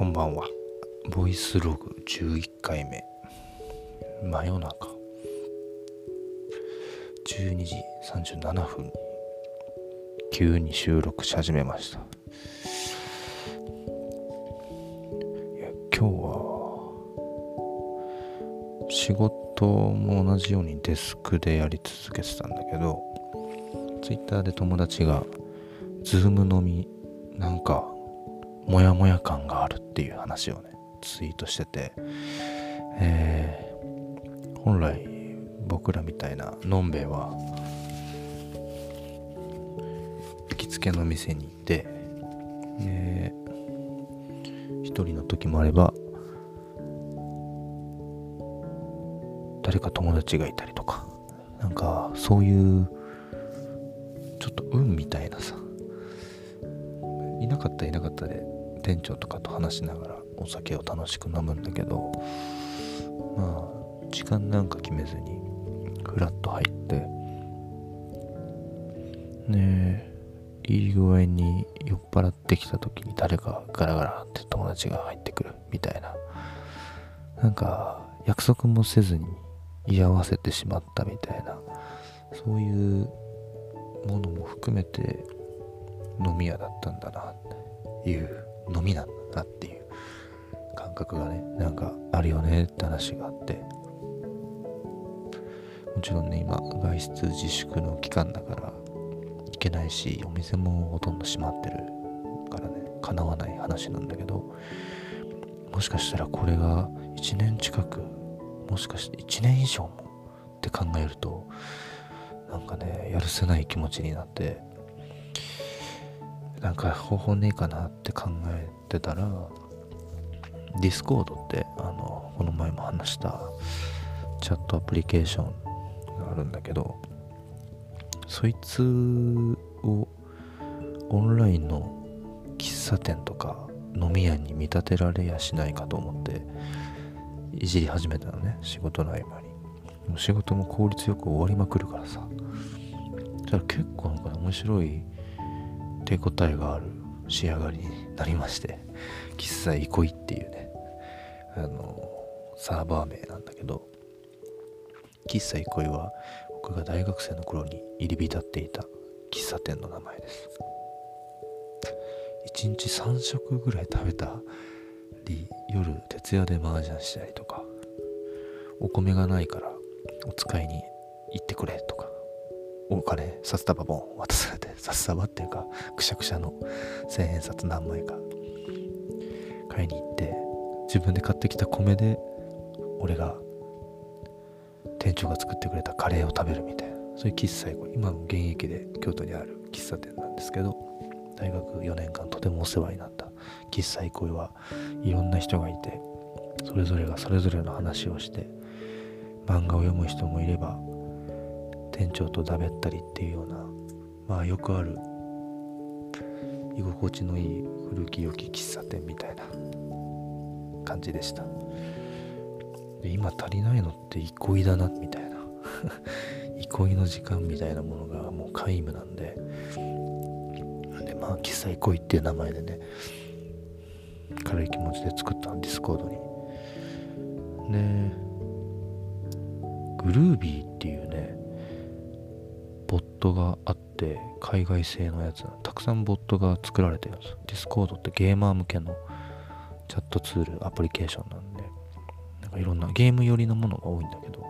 こんばんは。ボイスログ11回目。真夜中。12時37分に急に収録し始めました。いや、今日は仕事も同じようにデスクでやり続けてたんだけど、ツイッターで友達が、ズームのみ、なんか、モヤモヤ感があるっていう話をねツイートしてて、えー、本来僕らみたいなのんべえは行きつけの店に行ってで一人の時もあれば誰か友達がいたりとかなんかそういうちょっと運みたいなさいなかったいなかったで店長とかと話しながらお酒を楽しく飲むんだけどまあ時間なんか決めずにフラッと入ってねいい具合に酔っ払ってきた時に誰かガラガラって友達が入ってくるみたいな。なんか約束もせずに居合わせてしまったみたいな。そういうものも含めて飲み屋だったんだなっていう。飲みなんだなっていう感覚がねなんかあるよねって話があって。もちろんね今外出自粛の期間だから行けないしお店もほとんど閉まってるからね叶わない話なんだけどもしかしたらこれが1年近くもしかして1年以上もって考えるとなんかねやるせない気持ちになってなんか方法ねえかなって考えてたら Discord ってあのこの前も話したチャットアプリケーションがあるんだけどそいつをオンラインの喫茶店とか飲み屋に見立てられやしないかと思っていじり始めたのね仕事の合間に。仕事も効率よく終わりまくるからさ。そしたら結構なんか面白い手応えがある仕上がりになりまして喫茶憩いっていうねあのサーバー名なんだけど喫茶憩いは僕が大学生の頃に入り浸っていた喫茶店の名前です。1日3食ぐらい食べたり夜徹夜で麻雀したりとかお米がないからお使いに行ってくれとかお金札束ボン渡されて札束っていうかくしゃくしゃの千円札何枚か。買いに行って自分で買ってきた米で俺が店長が作ってくれたカレーを食べるみたいな。そういう喫茶今も現役で京都にある喫茶店なんですけど大学4年間とてもお世話になった。喫茶憩いはいろんな人がいてそれぞれがそれぞれの話をして漫画を読む人もいれば店長とだべったりっていうようなまあよくある居心地のいい古き良き喫茶店みたいな感じでした。で今足りないのって憩いだなみたいな。憩いの時間みたいなものがもう皆無なんで。でまあ喫茶憩いっていう名前でね軽い気持ちで作った Discord に。で Groovy っていうねトがあって海外製のやつたくさんボットが作られてるんです。 Discord ってゲーマー向けのチャットツールアプリケーションなんで。なんかいろんなゲーム寄りのものが多いんだけど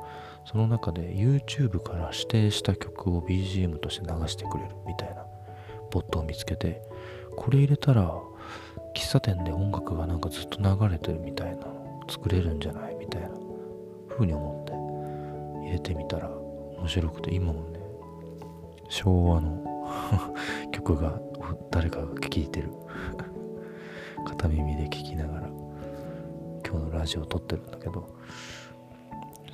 その中で YouTube から指定した曲を BGM として流してくれるみたいなボットを見つけてこれ入れたら喫茶店で音楽がなんかずっと流れてるみたいなの作れるんじゃないみたいな風に思って入れてみたら面白くて今もね昭和の 曲が誰かが聴いてる。片耳で聴きながら今日のラジオを撮ってるんだけど。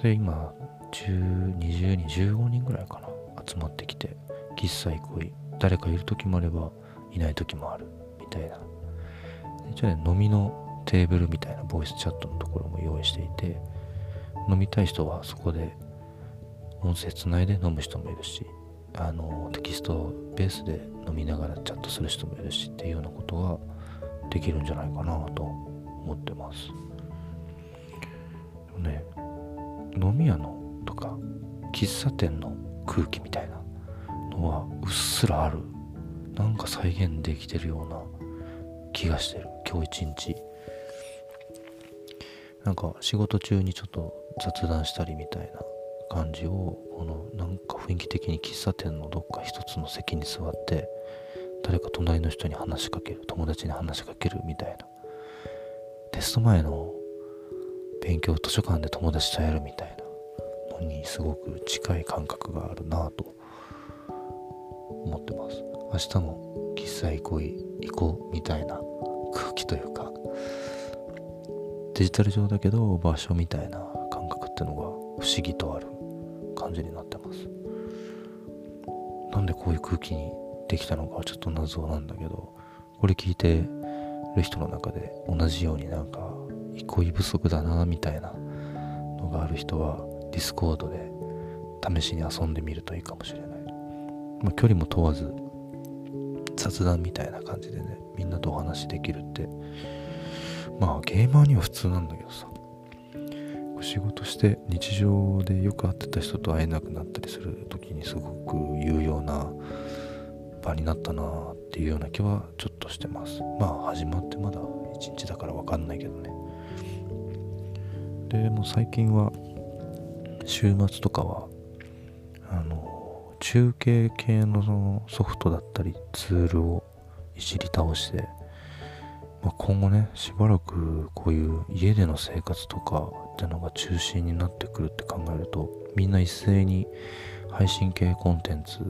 で今10 20人15人ぐらいかな。集まってきて喫茶行為誰かいる時もあればいない時もある。みたいな。一応ね飲みのテーブルみたいなボイスチャットのところも用意していて飲みたい人はそこで音声つないで飲む人もいるしあのテキストベースで飲みながらチャットする人もいるしっていうようなことができるんじゃないかなと思ってます。ね飲み屋のとか喫茶店の空気みたいなのはうっすらある。なんか再現できてるような気がしてる。今日一日。なんか仕事中にちょっと雑談したりみたいな。感じをこのなんか雰囲気的に喫茶店のどっか一つの席に座って誰か隣の人に話しかける友達に話しかけるみたいな。テスト前の勉強図書館で友達とやるみたいな。のにすごく近い感覚があるなと。思ってます。明日も喫茶行こう行こうみたいな。空気というか。デジタル上だけど場所みたいな感覚ってのが不思議とある。感じになってます。なんでこういう空気にできたのかはちょっと謎なんだけどこれ聞いてる人の中で同じようになんか憩い不足だなみたいなのがある人はDiscord で試しに遊んでみるといいかもしれない、まあ、距離も問わず雑談みたいな感じでねみんなとお話できるって。まあゲーマーには普通なんだけどさ。仕事して日常でよく会ってた人と会えなくなったりする時にすごく有用な場になったなっていうような気はちょっとしてます。まあ始まってまだ1日だから分かんないけどね。でも最近は週末とかはあの中継系のそのソフトだったりツールをいじり倒して、まあ、今後ねしばらくこういう家での生活とかってのが中心になってくるって考えるとみんな一斉に配信系コンテンツ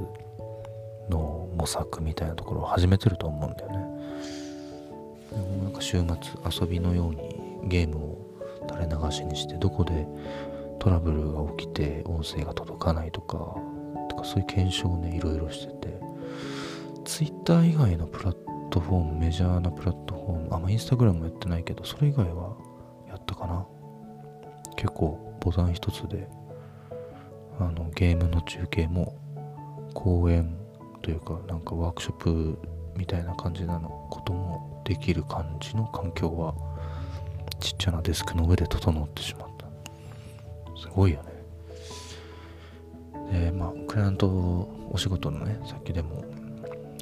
の模索みたいなところを始めてると思うんだよね。でもなんか週末遊びのようにゲームを垂れ流しにしてどこでトラブルが起きて音声が届かないとかとかそういう検証をねいろいろしてて。Twitter 以外のプラットットフォームメジャーなプラットフォーム。あまあインスタグラムやってないけどそれ以外はやったかな。結構ボタン一つであのゲームの中継も公演というかなんかワークショップみたいな感じなのこともできる感じの環境はちっちゃなデスクの上で整ってしまった。すごいよね。でまあクライアントお仕事のねさっきでも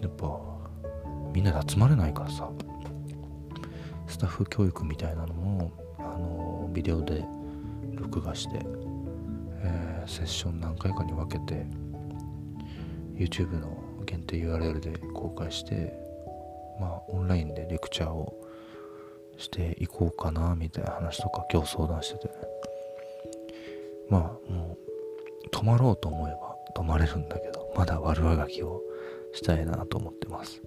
やっぱみんなで集まれないからさ。スタッフ教育みたいなのもあのビデオで録画して、えー、セッション何回かに分けて YouTube の限定 URL で公開してまあオンラインでレクチャーをしていこうかなみたいな話とか今日相談してて。まあもう泊まろうと思えば泊まれるんだけどまだ悪あがきをしたいなと思ってます。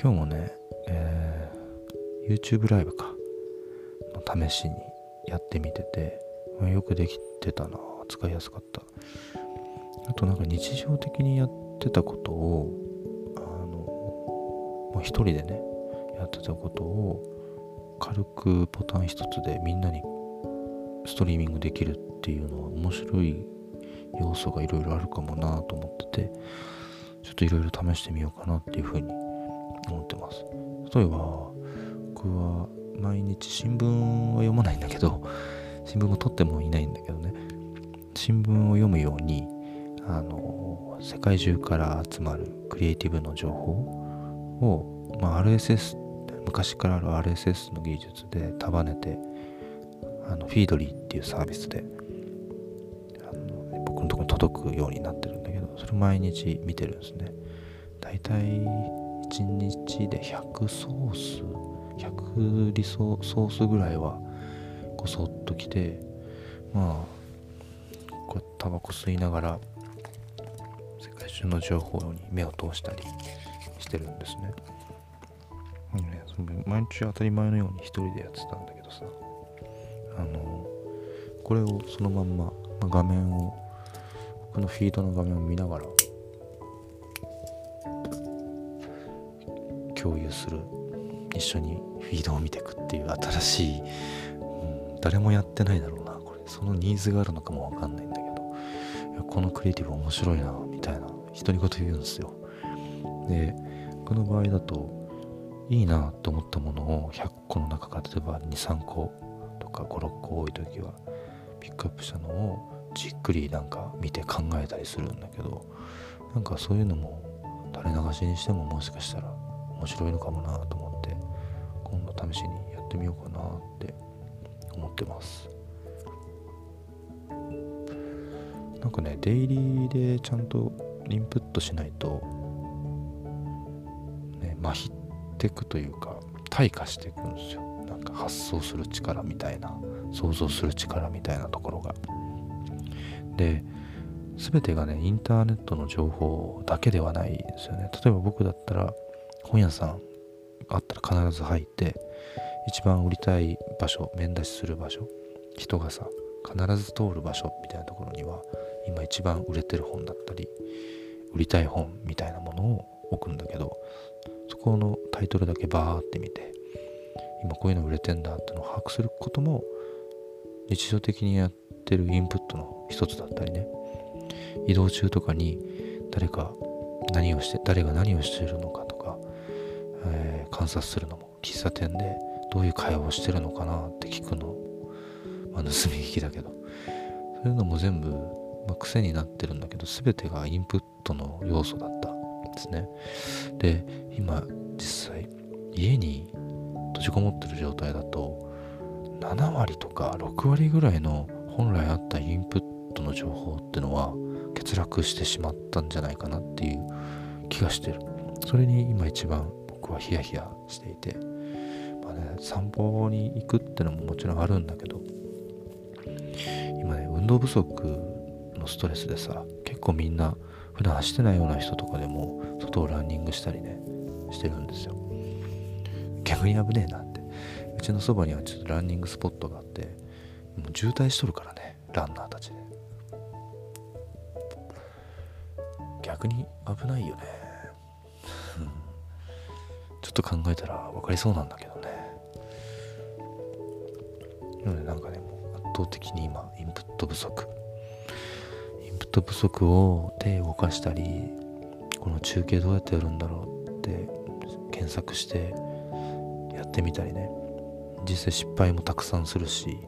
今日もね、えー、YouTube ライブか。の試しにやってみてて、まあ、よくできてたな使いやすかった。あとなんか日常的にやってたことをあの、まあ、一人でねやってたことを軽くボタン一つでみんなにストリーミングできるっていうのは面白い要素がいろいろあるかもなと思っててちょっといろいろ試してみようかなっていうふうに思ってます。例えば僕は毎日新聞は読まないんだけど新聞も取ってもいないんだけどね。新聞を読むようにあの世界中から集まるクリエイティブの情報を、まあ、RSS 昔からある RSS の技術で束ねてあのフィードリーっていうサービスであの僕のところに届くようになってるんだけどそれ毎日見てるんですね。だいたい1日で100ソース100リソソースぐらいはこそっと来てまあこうタバコ吸いながら世界中の情報に目を通したりしてるんですね。ね毎日当たり前のように一人でやってたんだけどさあのこれをそのまんま、画面を僕のフィードの画面を見ながら共有する一緒にフィードを見ていくっていう新しい、うん、誰もやってないだろうなこれ。そのニーズがあるのかもわかんないんだけど。このクリエイティブ面白いなみたいな独り言言うんですよ。で僕の場合だといいなと思ったものを100個の中から例えば23個とか56個多い時はピックアップしたのをじっくりなんか見て考えたりするんだけどなんかそういうのも垂れ流しにしてももしかしたら面白いのかもなと思って今度試しにやってみようかなって思ってます。なんかねデイリーでちゃんとインプットしないとねまひってくというか退化していくんですよ。なんか発想する力みたいな想像する力みたいなところが。で全てがねインターネットの情報だけではないですよね。例えば僕だったら本屋さんあったら必ず入って一番売りたい場所面出しする場所人がさ必ず通る場所みたいなところには今一番売れてる本だったり売りたい本みたいなものを置くんだけどそこのタイトルだけバーって見て今こういうの売れてんだってのを把握することも日常的にやってるインプットの一つだったりね。移動中とかに誰か何をして誰が何をしているのか、観察するのも喫茶店でどういう会話をしてるのかなって聞くの、まあ、盗み聞きだけど。そういうのも全部、まあ、癖になってるんだけど全てがインプットの要素だったんですね。で今実際家に閉じこもってる状態だと7割とか6割ぐらいの本来あったインプットの情報ってのは欠落してしまったんじゃないかなっていう気がしてる。それに今一番僕はヒヤヒヤしていてまあね散歩に行くってのももちろんあるんだけど今ね運動不足のストレスでさ結構みんな普段走ってないような人とかでも外をランニングしたりねしてるんですよ。逆に危ねえなって。うちのそばにはちょっとランニングスポットがあってもう渋滞しとるからねランナーたちで。逆に危ないよね。ちょっと考えたら分かりそうなんだけどね。なのでなんかねもう圧倒的に今インプット不足。インプット不足を手動かしたりこの中継どうやってやるんだろうって検索してやってみたりね。実際失敗もたくさんするし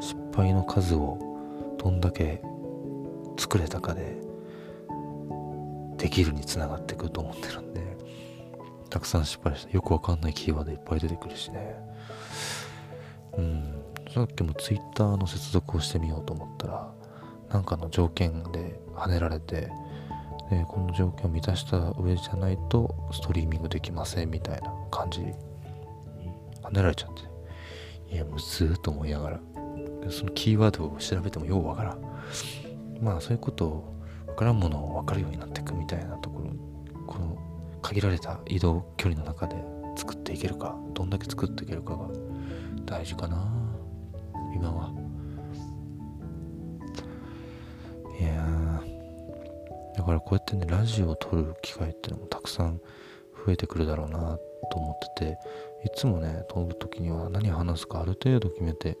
失敗の数をどんだけ作れたかでできるにつながってくると思ってるんで。たくさん失敗してよくわかんないキーワードいっぱい出てくるしね。うん。さっきも Twitter の接続をしてみようと思ったらなんかの条件で跳ねられてでこの条件を満たした上じゃないとストリーミングできませんみたいな感じ。に跳ねられちゃって。いやむずーと思いながら。そのキーワードを調べてもようわからん。まあそういうことを分からんものを分かるようになっていくみたいなところ限られた移動距離の中で作っていけるかどんだけ作っていけるかが大事かな。今は。いやだからこうやってねラジオを撮る機会ってのもたくさん増えてくるだろうなと思ってていつもね撮る時には何話すかある程度決めて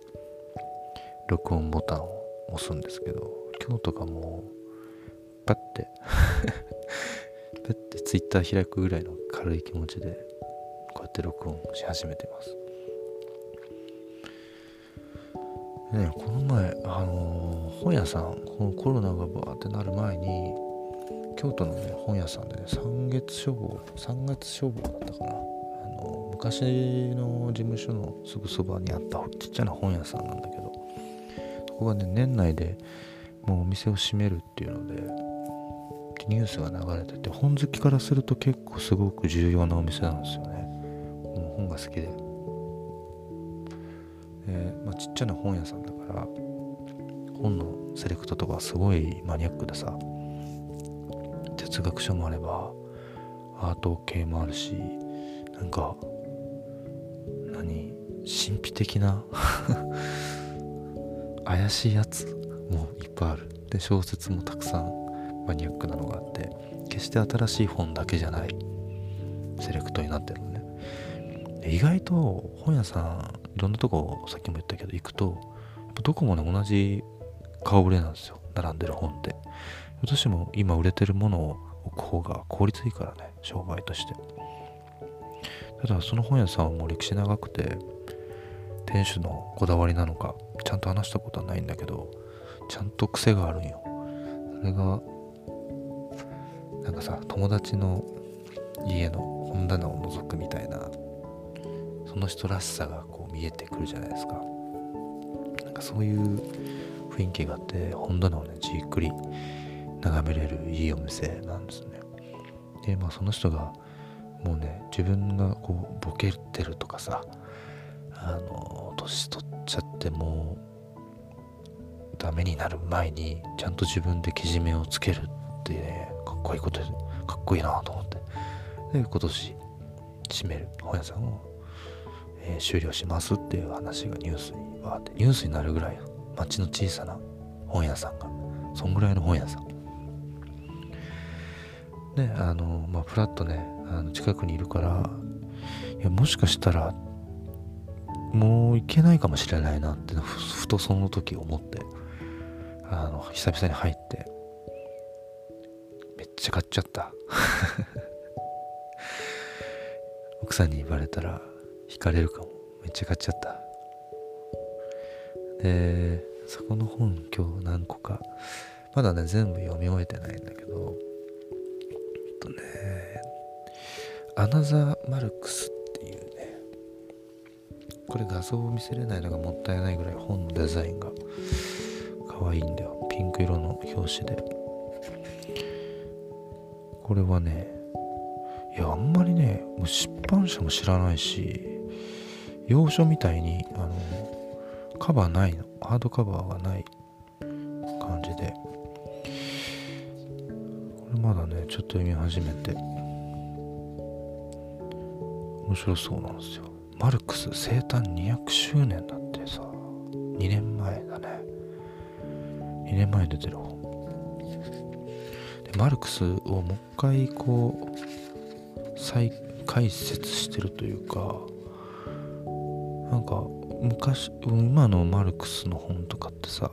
録音ボタンを押すんですけど今日とかもうパッてパッてツイッター開くぐらいの軽い気持ちでこうやって録音し始めてます。ねこの前あのー、本屋さんこのコロナがバーってなる前に京都のね本屋さんでね三月書房三月書房だったかな。あの昔の事務所のすぐそばにあったちっちゃな本屋さんなんだけどそこがね年内でもうお店を閉めるっていうのでニュースが流れてて本好きからすると結構すごく重要なお店なんですよね。もう本が好きで。で、まあ、ちっちゃな本屋さんだから本のセレクトとかすごいマニアックでさ哲学書もあればアート系もあるしなんか何神秘的な 怪しいやつもいっぱいある。で小説もたくさんマニアックなのがあって決して新しい本だけじゃない。セレクトになってるのね。意外と本屋さんいろんなとこさっきも言ったけど行くとどこもね同じ顔ぶれなんですよ。並んでる本って。どうしても今売れてるものを置く方が効率いいからね商売として。ただその本屋さんはもう歴史長くて店主のこだわりなのかちゃんと話したことはないんだけどちゃんと癖があるんよ。それがなんかさ友達の家の本棚を覗くみたいなその人らしさがこう見えてくるじゃないですか。なんかそういう雰囲気があって本棚をねじっくり眺めれるいいお店なんですね。でまあその人がもうね自分がこうボケてるとかさあの年取っちゃってもうダメになる前にちゃんと自分でけじめをつけるってねかっこいいことかっこいいなと思って。で今年閉める。本屋さんを、えー、終了しますっていう話がニュースにわってニュースになるぐらい町の小さな本屋さんがそんぐらいの本屋さん。であのまあフラッとねあの近くにいるからいやもしかしたらもう行けないかもしれないなってふとその時思ってあの久々に入っちゃ買っちゃった。奥さんに言われたら惹かれるかも。めっちゃ買っちゃった。でそこの本今日何個か。まだね全部読み終えてないんだけど。えっとねアナザーマルクスっていうねこれ画像を見せれないのがもったいないぐらい本のデザインが可愛いんだよ。ピンク色の表紙で。これはねいやあんまりねもう出版社も知らないし洋書みたいにあのカバーないの。ハードカバーがない感じで。これまだねちょっと読み始めて面白そうなんですよ。マルクス生誕200周年だってさ。2年前だね。2年前出てる本。マルクスをもう一回こう再解説してるというかなんか昔今のマルクスの本とかってさ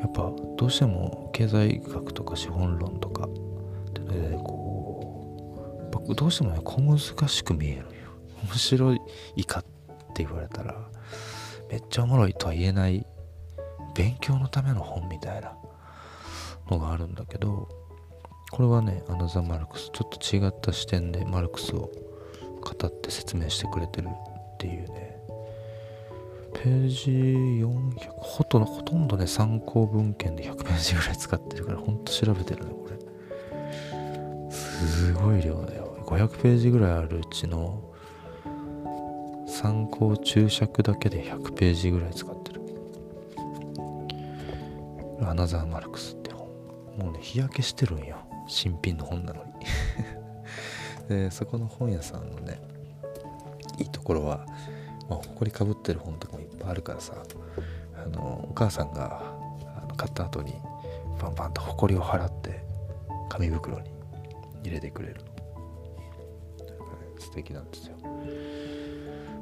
やっぱどうしても経済学とか資本論とかってねこうどうしてもね小難しく見えるよ。面白いかって言われたらめっちゃおもろいとは言えない勉強のための本みたいなのがあるんだけどこれはねアナザ・マルクスちょっと違った視点でマルクスを語って説明してくれてるっていうね。ページ400ほとほとんどね参考文献で100ページぐらい使ってるからほんと調べてるねこれ。すごい量だよ。500ページぐらいあるうちの参考注釈だけで100ページぐらい使ってる。アナザー・マルクス。もうね日焼けしてるんよ。新品の本なのに。でそこの本屋さんのねいいところは、まあ、埃かぶってる本とかもいっぱいあるからさあのお母さんがあの買った後にバンバンと埃を払って紙袋に入れてくれる。素敵なんですよ。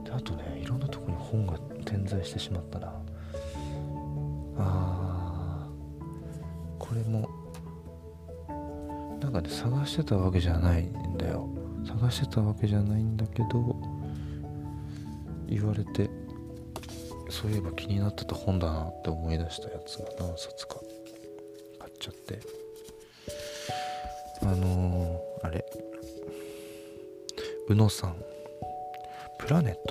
であとねいろんなとこに本が点在してしまったな。あーこれもかね探してたわけじゃないんだよ。探してたわけじゃないんだけど言われてそういえば気になってた本だなって思い出したやつが何冊か買っちゃって。あのー、あれ。宇野さん。プラネッ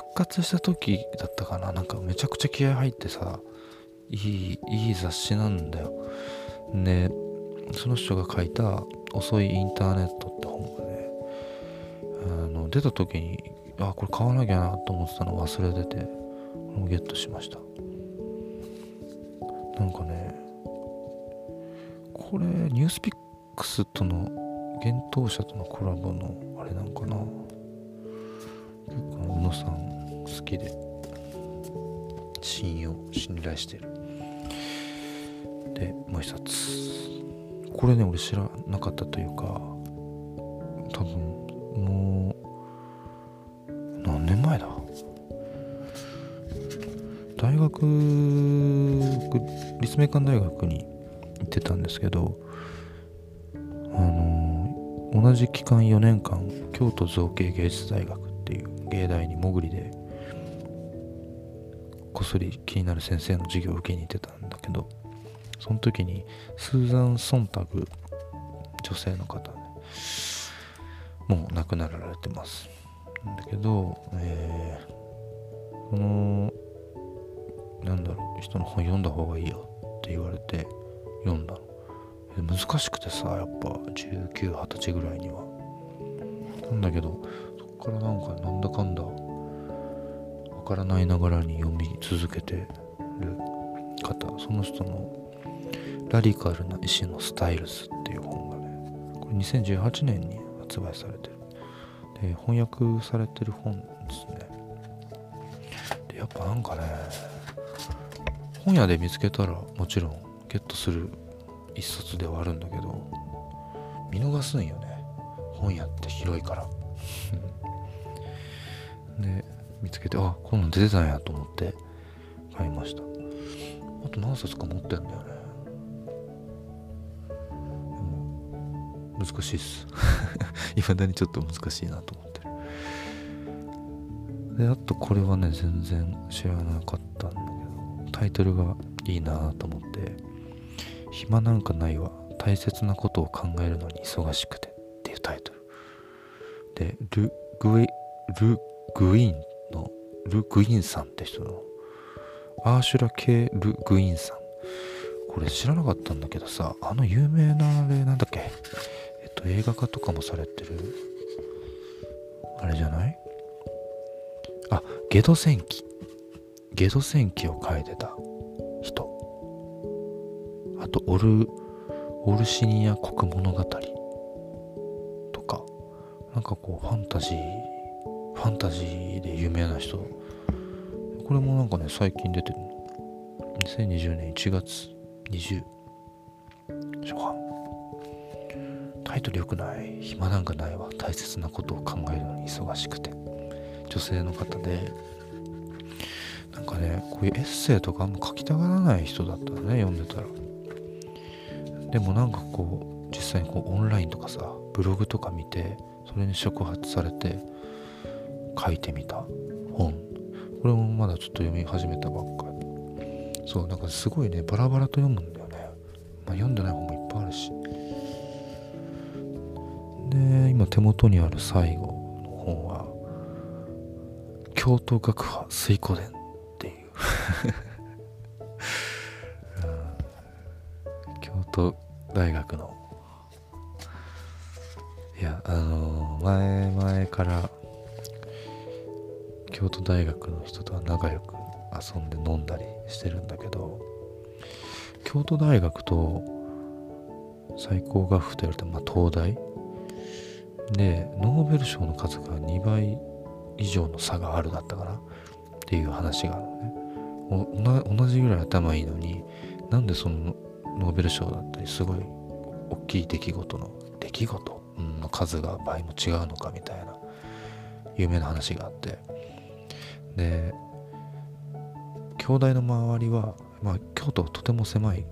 復活した時だったかな。なんかめちゃくちゃ気合入ってさいいいい雑誌なんだよ。でその人が書いた「遅いインターネット」って本がねあの出た時にあこれ買わなきゃなと思ってたの忘れててこれもゲットしました。なんかねこれニュースピックスとの幻冬者とのコラボのあれなんかな。結構宇野さん好きで信用信頼してる。でもう一冊。これね俺知らなかったというか多分もう何年前だ？大学立命館大学に行ってたんですけどあの同じ期間4年間京都造形芸術大学っていう芸大に潜りでこっそり気になる先生の授業を受けに行ってたんだけどその時にスーザン・ソンタグ女性の方ねもう亡くなられてます。だけど、えー、このなんだろう人の本読んだ方がいいよって言われて読んだの。難しくてさやっぱ1920歳ぐらいには。なんだけどそっからなんかなんだかんだわからないながらに読み続けてる方その人のラディカルな意志のスタイルズっていう本がねこれ2018年に発売されてる。で翻訳されてる本ですね。でやっぱなんかね本屋で見つけたらもちろんゲットする一冊ではあるんだけど見逃すんよね。本屋って広いから。で見つけてあこんなん出てたんやと思って買いました。あと何冊か持ってんだよね。難しいっす。いまだにちょっと難しいなと思ってる。であとこれはね全然知らなかったんだけどタイトルがいいなと思って「暇なんかないわ。大切なことを考えるのに忙しくて」っていうタイトル。でル・グイル・グイーンのル・グインさんって人の。アーシュラ・ケル・グインさん。これ知らなかったんだけどさあの有名なあれなんだっけ？えっと映画化とかもされてる。あれじゃない？あゲド戦記。ゲド戦記を書いてた人。あとオルオルシニア国物語とか。なんかこうファンタジーファンタジーで有名な人。これもなんかね最近出てる2020年1月20初版タイトル良くない。暇なんかないわ。大切なことを考えるのに忙しくて。女性の方で。なんかねこういうエッセイとかあんま書きたがらない人だったのね読んでたら。でもなんかこう実際にこうオンラインとかさブログとか見てそれに触発されて書いてみた？本。これもまだちょっと読み始めたばっかり。そうなんかすごいねバラバラと読むんだよね、まあ、読んでない本もいっぱいあるし。で今手元にある最後の本は京都学派水湖伝っていう。京都大学の。いやあの前々から京都大学の人とは仲良く遊んで飲んだりしてるんだけど京都大学と最高学府と言われてまあ東大？でノーベル賞の数が2倍以上の差があるだったかな？っていう話があるのね。同じぐらい頭いいのになんでそのノーベル賞だったりすごい大きい出来事の出来事？の数が倍も違うのかみたいな有名な話があって。で兄弟の周りはまあ京都はとても狭い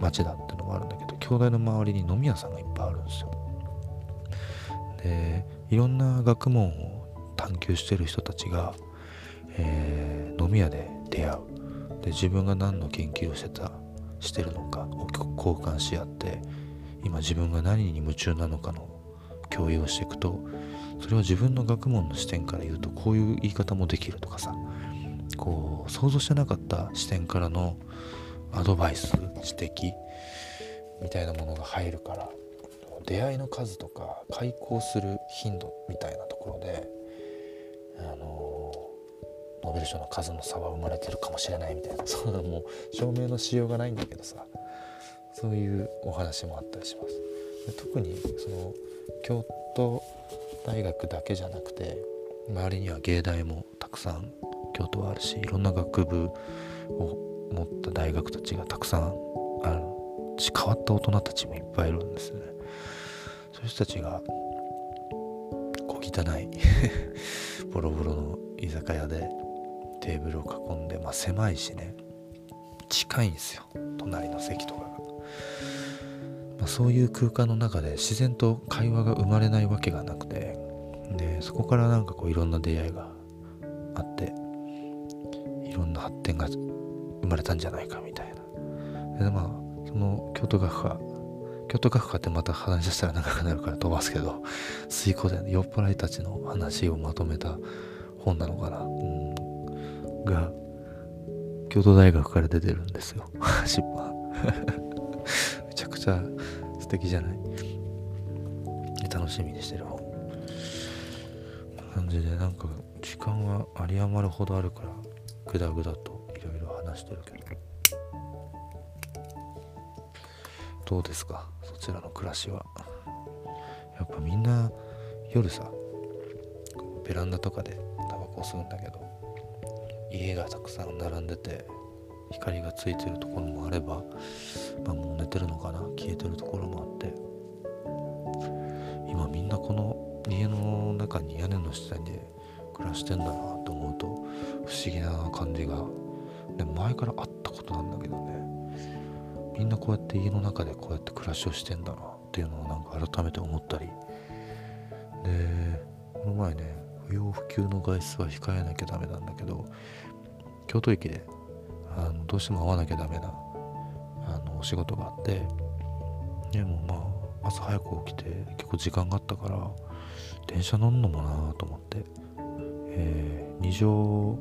町だってのもあるんだけど兄弟の周りに飲み屋さんがいっぱいあるんですよ。でいろんな学問を探求してる人たちが、えー、飲み屋で出会う。で自分が何の研究をしてたしてるのかを交換し合って今自分が何に夢中なのかの共有をしていくとそれは自分の学問の視点から言うとこういう言い方もできるとかさ。こう想像してなかった視点からのアドバイス指摘みたいなものが入るから。出会いの数とか開口する頻度みたいなところであのノーベル賞の数の差は生まれてるかもしれないみたいな。そんなもう証明のしようがないんだけどさ。そういうお話もあったりします。で特にその京都大学だけじゃなくて周りには芸大もたくさん京都はあるしいろんな学部を持った大学たちがたくさんあるし変わった大人たちもいっぱいいるんですよね。そういう人たちが小汚いボロボロの居酒屋でテーブルを囲んで、まあ、狭いしね近いんですよ隣の席とかが、まあ、そういう空間の中で自然と会話が生まれないわけがなくてでそこからなんかこういろんな出会いがあっていろんな発展が生まれたんじゃないかみたいな。でまあその京都学科京都学科ってまた話したら長くなるから飛ばすけど水耕で酔っ払いたちの話をまとめた本なのかな、うん、が京都大学から出てるんですよ。出版。めちゃくちゃ素敵じゃない？楽しみにしてる感じでなんか時間は有り余るほどあるからグダグダといろいろ話してるけど。どうですか？そちらの暮らしは。やっぱみんな夜さベランダとかでタバコ吸うんだけど家がたくさん並んでて光がついてるところもあれば、まあ、もう寝てるのかな消えてるところもあって。今みんなこの家の中に屋根の下に暮らしてんだなと思うと不思議な感じが。で前からあったことなんだけどね。みんなこうやって家の中でこうやって暮らしをしてんだなっていうのをなんか改めて思ったり。でこの前ね不要不急の外出は控えなきゃダメなんだけど京都駅であのどうしても会わなきゃダメなあのお仕事があってでもまあ朝早く起きて結構時間があったから電車乗んのもなと思って、えー、二条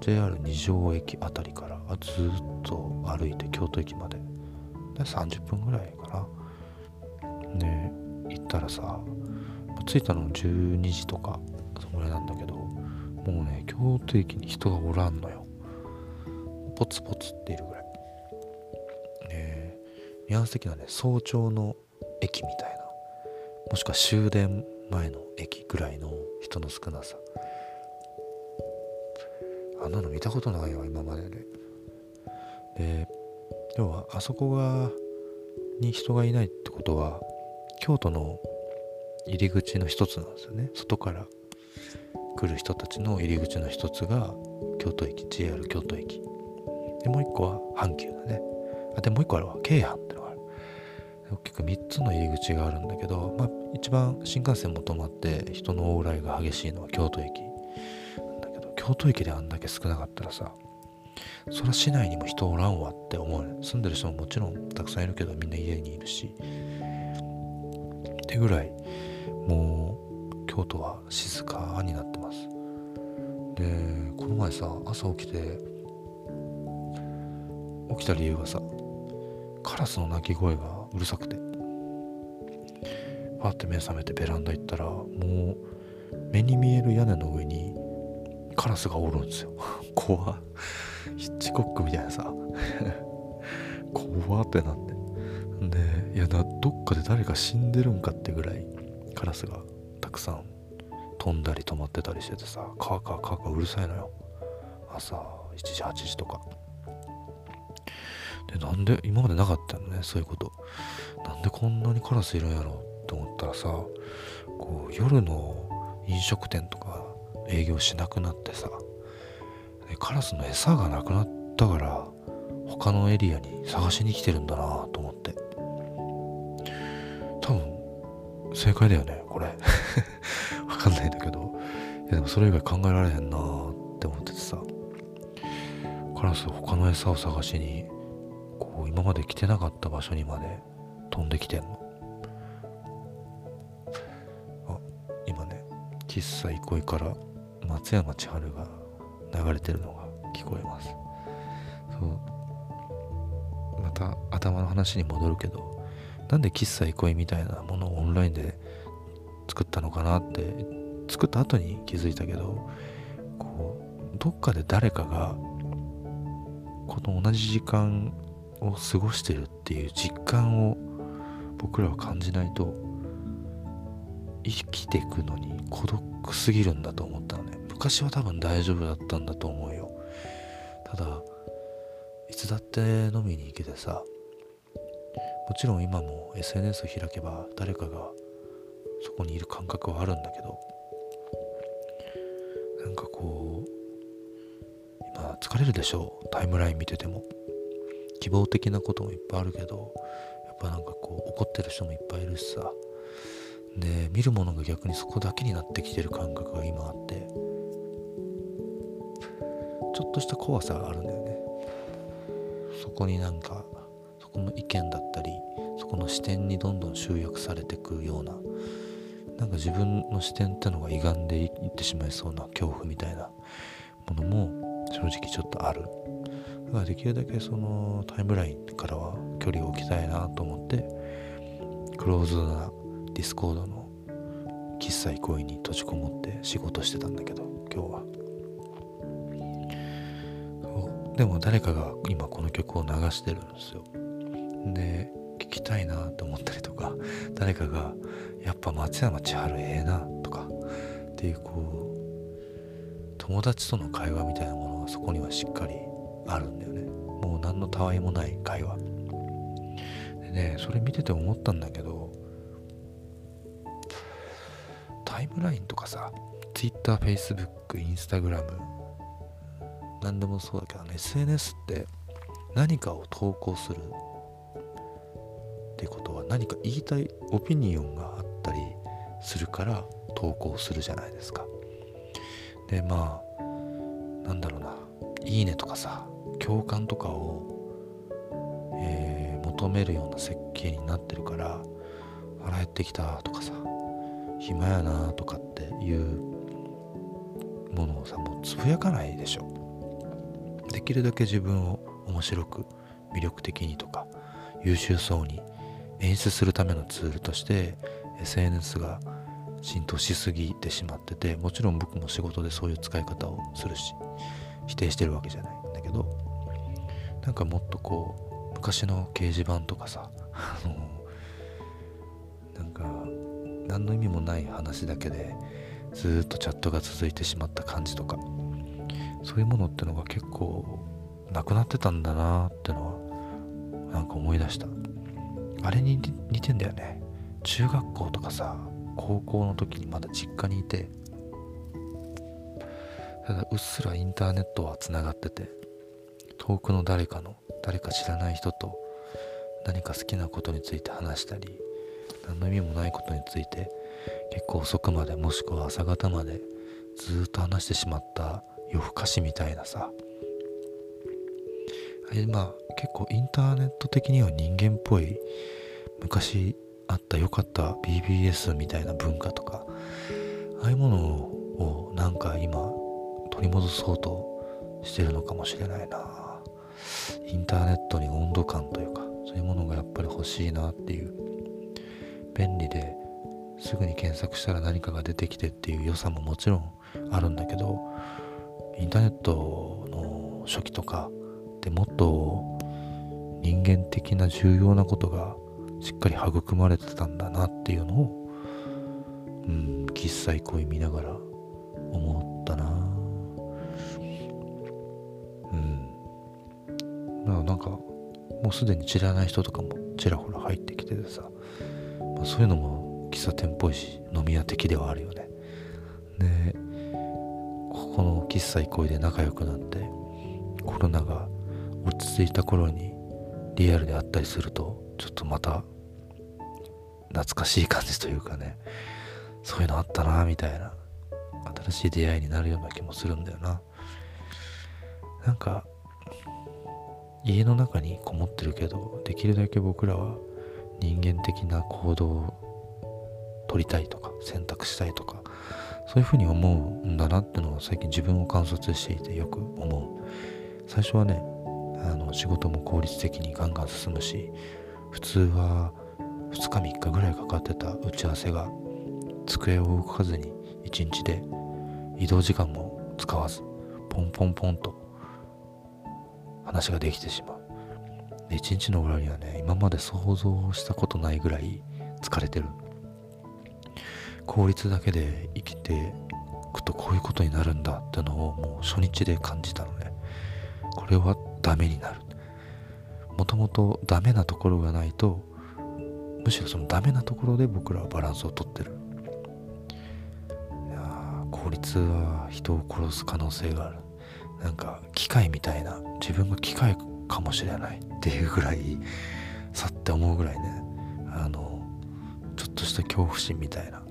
JR 二条駅あたりからずっと歩いて京都駅まで。で30分ぐらいかな。で行ったらさ着いたの12時とかそのぐらいなんだけどもうね京都駅に人がおらんのよ。ポツポツっているぐらい。ねニュアンス的なね早朝の駅みたいな。もしくは終電前の駅ぐらいの人の少なさ。あんなの見たことないよ今までで。で要はあそこがに人がいないってことは京都の入り口の一つなんですよね。外から来る人たちの入り口の一つが京都駅 JR 京都駅。でもう一個は阪急だね。あでもう一個あるわ。京阪ってのがある。大きく3つの入り口があるんだけど、まあ、一番新幹線も止まって人の往来が激しいのは京都駅なんだけど京都駅であんだけ少なかったらさそら市内にも人おらんわって思う住んでる人ももちろんたくさんいるけどみんな家にいるし。ってぐらいもう京都は静かになってます。でこの前さ朝起きて起きた理由がさカラスの鳴き声がうるさくて。パッて目覚めてベランダ行ったらもう目に見える屋根の上にカラスがおるんですよ。怖ヒッチコックみたいなさ。怖ってなって。でいやだどっかで誰か死んでるんかってぐらいカラスがたくさん飛んだり止まってたりしててさカーカーカーカーうるさいのよ。朝7時8時とか。でなんで今までなかったのねそういうこと。なんでこんなにカラスいるんやろって思ったらさこう夜の飲食店とか営業しなくなってさカラスの餌がなくなったから他のエリアに探しに来てるんだなと思って。多分正解だよねこれ。わかんないんだけど。いやでもそれ以外考えられへんなって思っててさ。カラス他の餌を探しに今まで来てなかった場所にまで飛んできてんの？あ今ね喫茶憩いから松山千春が流れてるのが聞こえます。そう。また頭の話に戻るけどなんで喫茶憩いみたいなものをオンラインで作ったのかなって作った後に気づいたけどこうどっかで誰かがこの同じ時間を過ごしてるっていう実感を僕らは感じないと生きていくのに孤独すぎるんだと思ったのね。昔は多分大丈夫だったんだと思うよ。ただいつだって飲みに行けてさもちろん今も SNS を開けば誰かがそこにいる感覚はあるんだけどなんかこうな疲れるでしょ？うタイムライン見てても。希望的なこともいっぱいあるけどやっぱなんかこう怒ってる人もいっぱいいるしさ。で見るものが逆にそこだけになってきてる感覚が今あってちょっとした怖さがあるんだよね。そこになんかそこの意見だったりそこの視点にどんどん集約されてくようななんか自分の視点ってのが歪んでいってしまいそうな恐怖みたいなものも正直ちょっとある。だからできるだけそのタイムラインからは距離を置きたいなと思ってクローズな Discord の喫茶憩いに閉じこもって仕事してたんだけど今日は。でも誰かが今この曲を流してるんですよ。で聞きたいなと思ったりとか 誰かがやっぱ松山千春ええなとかっていうこう友達との会話みたいなものがそこにはしっかりあるんだよね。もう何のたわいもない会話。でねそれ見てて思ったんだけどタイムラインとかさ Twitter、Facebook、Instagram 何でもそうだけどね SNS って何かを投稿するってことは何か言いたいオピニオンがあったりするから投稿するじゃないですか。でまあなんだろうないいねとかさ共感とかを、えー、求めるような設計になってるから腹減ってきたとかさ暇やなとかっていうものをさもうつぶやかないでしょ。できるだけ自分を面白く魅力的にとか優秀そうに演出するためのツールとして SNS が浸透しすぎてしまっててもちろん僕も仕事でそういう使い方をするし否定してるわけじゃないんだけどなんかもっとこう昔の掲示板とかさあのなんか何の意味もない話だけでずっとチャットが続いてしまった感じとかそういうものってのが結構なくなってたんだなってのはなんか思い出した。あれに似てんだよね。中学校とかさ高校の時にまだ実家にいてただうっすらインターネットはつながってて遠くの誰かの誰か知らない人と何か好きなことについて話したり何の意味もないことについて結構遅くまでもしくは朝方までずっと話してしまった夜更かしみたいなさ。あれまあ結構インターネット的には人間っぽい昔あった良かった BBS みたいな文化とかああいうものをなんか今取り戻そうとしてるのかもしれないな。インターネットに温度感というかそういうものがやっぱり欲しいなっていう。便利ですぐに検索したら何かが出てきてっていう良さももちろんあるんだけどインターネットの初期とかでもっと人間的な重要なことがしっかり育まれてたんだなっていうのをうん喫茶憩い見ながら思なんかもうすでに知らない人とかもちらほら入ってきててさ、まあ、そういうのも喫茶店っぽいし飲み屋的ではあるよね。でここの喫茶憩いで仲良くなってコロナが落ち着いた頃にリアルであったりするとちょっとまた懐かしい感じというかねそういうのあったなみたいな新しい出会いになるような気もするんだよな。なんか家の中にこもってるけどできるだけ僕らは人間的な行動を取りたいとか選択したいとかそういうふうに思うんだなってのを最近自分を観察していてよく思う。最初はねあの仕事も効率的にガンガン進むし普通は2日3日ぐらいかかってた打ち合わせが机を動かずに1日で移動時間も使わずポンポンポンと話ができてしまう。で1日の裏にはね今まで想像したことないぐらい疲れてる。効率だけで生きていくとこういうことになるんだってのをもう初日で感じたのね。これはダメになる。もともとダメなところがないとむしろそのダメなところで僕らはバランスをとってる。いや効率は人を殺す可能性がある。なんか機械みたいな自分が機械かもしれないっていうぐらいさって思うぐらいねあのちょっとした恐怖心みたいな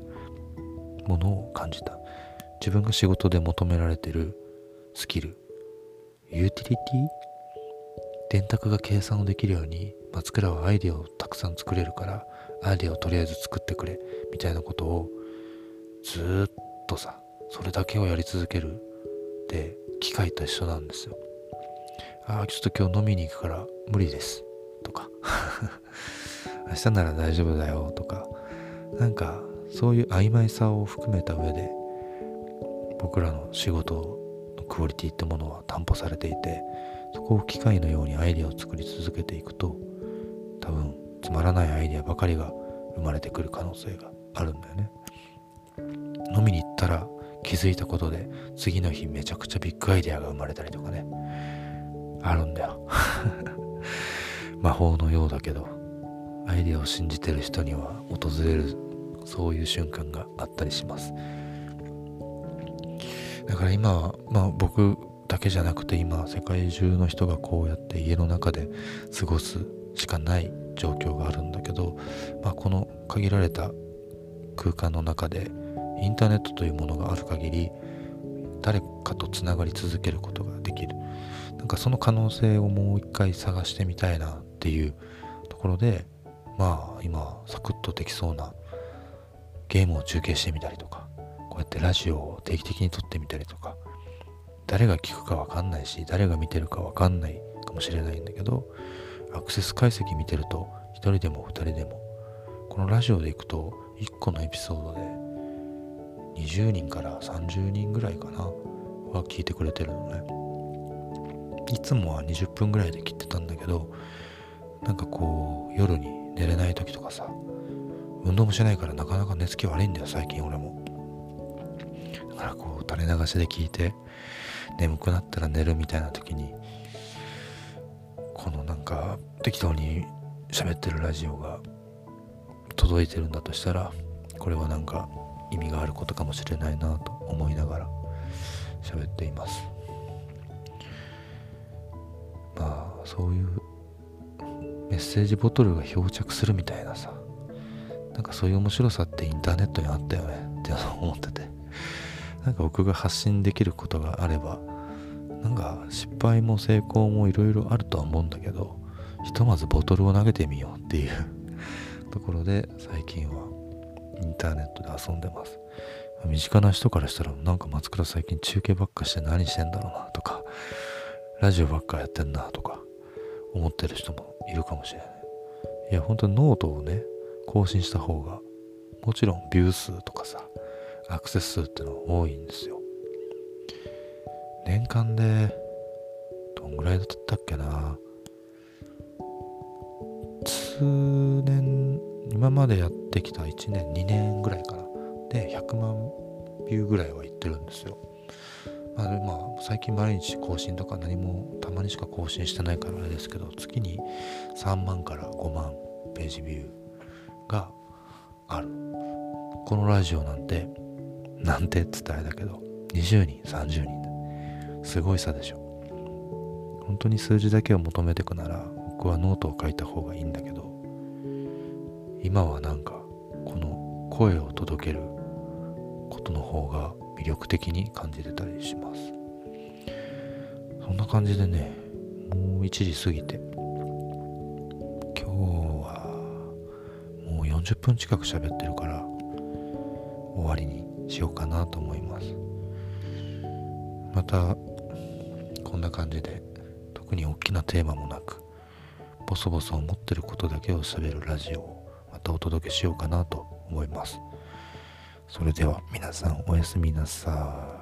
ものを感じた。自分が仕事で求められてるスキル。ユーティリティ？電卓が計算をできるように松倉はアイデアをたくさん作れるからアイデアをとりあえず作ってくれみたいなことをずっとさそれだけをやり続ける。って機械と一緒なんですよ。ああちょっと今日飲みに行くから無理です。とか。明日なら大丈夫だよ。とか。なんかそういう曖昧さを含めた上で僕らの仕事のクオリティってものは担保されていてそこを機械のようにアイデアを作り続けていくと多分つまらないアイデアばかりが生まれてくる可能性があるんだよね。飲みに行ったら気づいたことで次の日めちゃくちゃビッグアイデアが生まれたりとかね。あるんだよ。魔法のようだけどアイデアを信じてる人には訪れるそういう瞬間があったりします。だから今はまあ僕だけじゃなくて今世界中の人がこうやって家の中で過ごすしかない状況があるんだけど、まあ、この限られた空間の中でインターネットというものがある限り誰かとつながり続けることができる。なんかその可能性をもう一回探してみたいなっていうところでまあ今サクッとできそうなゲームを中継してみたりとかこうやってラジオを定期的に撮ってみたりとか誰が聞くかわかんないし誰が見てるかわかんないかもしれないんだけどアクセス解析見てると1人でも2人でもこのラジオでいくと1個のエピソードで20人から30人ぐらいかなは聞いてくれてるのね。いつもは20分ぐらいで切ってたんだけどなんかこう夜に寝れない時とかさ運動もしないからなかなか寝つき悪いんだよ最近俺も。だからこう垂れ流しで聞いて眠くなったら寝るみたいな時にこのなんか適当に喋ってるラジオが届いてるんだとしたらこれはなんか意味があることかもしれないなと思いながら喋っています。まあそういうメッセージボトルが漂着するみたいなさなんかそういう面白さってインターネットにあったよねって思ってて。なんか僕が発信できることがあればなんか失敗も成功もいろいろあるとは思うんだけどひとまずボトルを投げてみようっていうところで最近はインターネットで遊んでます。身近な人からしたらなんか松倉最近中継ばっかして何してんだろうなとかラジオばっかやってんなとか思ってる人もいるかもしれない。いや本当にノートをね更新した方がもちろんビュー数とかさアクセス数ってのは多いんですよ。年間でどんぐらいだったっけな。数年今までやってきた1年2年ぐらいかな。で100万ビューぐらいはいってるんですよ。まあ、まあ、最近毎日更新とか何もたまにしか更新してないからあれですけど月に3万から5万ページビューがある。このラジオなんてなんてって言ったあれだけど20人30人。すごい差でしょ。本当に数字だけを求めていくなら僕はノートを書いた方がいいんだけど今はなんかこの声を届けることの方が魅力的に感じてたりします。そんな感じでねもう1時過ぎて今日はもう40分近く喋ってるから終わりにしようかなと思います。またこんな感じで特に大きなテーマもなくボソボソ思ってることだけを喋るラジオをたお届けしようかなと思います。それでは皆さんおやすみなさい。